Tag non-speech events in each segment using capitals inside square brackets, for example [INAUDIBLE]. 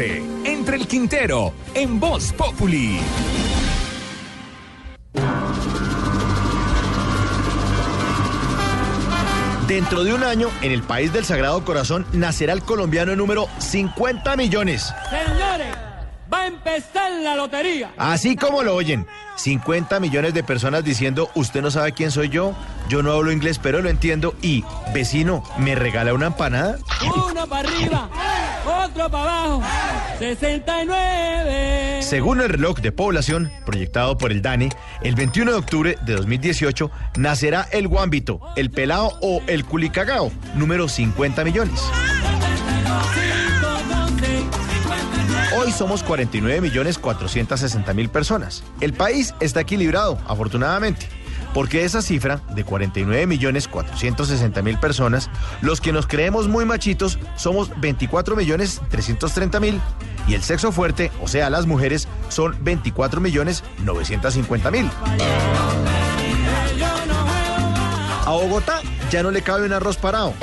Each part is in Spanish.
Entre el Quintero en Voz Populi. Dentro de un año, en el país del Sagrado Corazón, nacerá el colombiano número 50 millones. Señores, va a empezar la lotería. Así como lo oyen, 50 millones de personas diciendo, usted no sabe quién soy yo, yo no hablo inglés, pero lo entiendo, y, vecino, ¿me regala una empanada? Uno para arriba, otro para abajo, 69. Según el reloj de población proyectado por el DANE, el 21 de octubre de 2018 nacerá el guámbito, el pelao o el culicagao, número 50 millones. Hoy somos 49 millones 460 mil personas. El país está equilibrado, afortunadamente. Porque esa cifra de 49 millones 460 mil personas, los que nos creemos muy machitos somos 24 millones 330 mil y el sexo fuerte, o sea, las mujeres, son 24 millones 950 mil. A Bogotá ya no le cabe un arroz parado.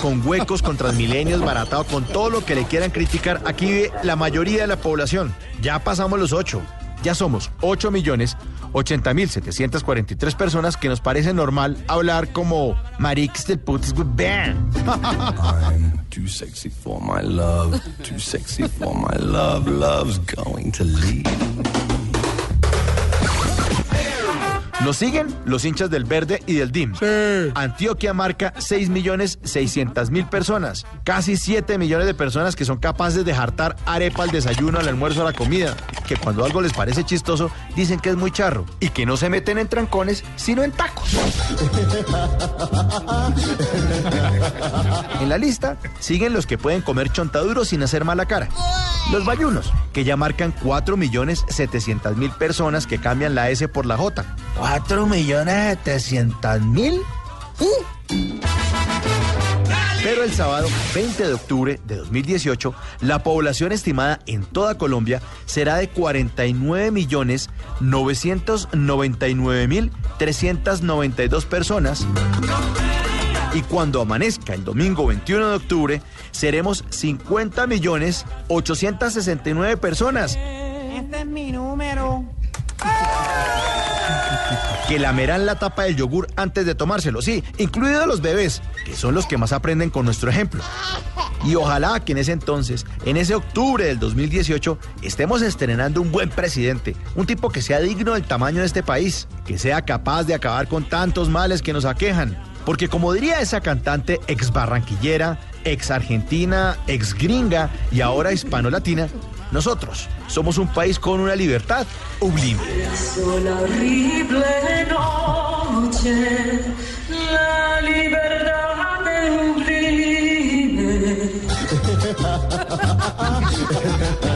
Con huecos, con transmilenios, baratado, con todo lo que le quieran criticar. Aquí vive la mayoría de la población. Ya pasamos los 8. Ya somos 8 millones 80 mil 743 personas que nos parece normal hablar como Marix del Putis Band. I'm too sexy for my love, too sexy for my love, love's going to leave. Nos siguen los hinchas del Verde y del DIM. Antioquia marca 6 millones 600 mil personas. Casi 7 millones de personas que son capaces de jartar arepa al desayuno, al almuerzo, a la comida. Que cuando algo les parece chistoso, dicen que es muy charro. Y que no se meten en trancones, sino en tacos. [LAUGHS] en la lista siguen los que pueden comer chontaduro sin hacer mala cara. Los bayunos, que ya marcan 4 millones 700 mil personas que cambian la S por la J. 4 millones 700 mil. Pero el sábado 20 de octubre de 2018, la población estimada en toda Colombia será de 49 millones 999 mil 392 personas. Y cuando amanezca el domingo 21 de octubre, seremos 50 millones 869 personas. Este es mi número. [LAUGHS] que lamerán la tapa del yogur antes de tomárselo, sí, incluidos los bebés, que son los que más aprenden con nuestro ejemplo. Y ojalá que en ese entonces, en ese octubre del 2018, estemos estrenando un buen presidente, un tipo que sea digno del tamaño de este país, que sea capaz de acabar con tantos males que nos aquejan. Porque como diría esa cantante ex barranquillera, ex argentina, ex gringa y ahora hispano-latina, nosotros somos un país con una libertad sublime. Una horrible noche, la libertad de un [LAUGHS]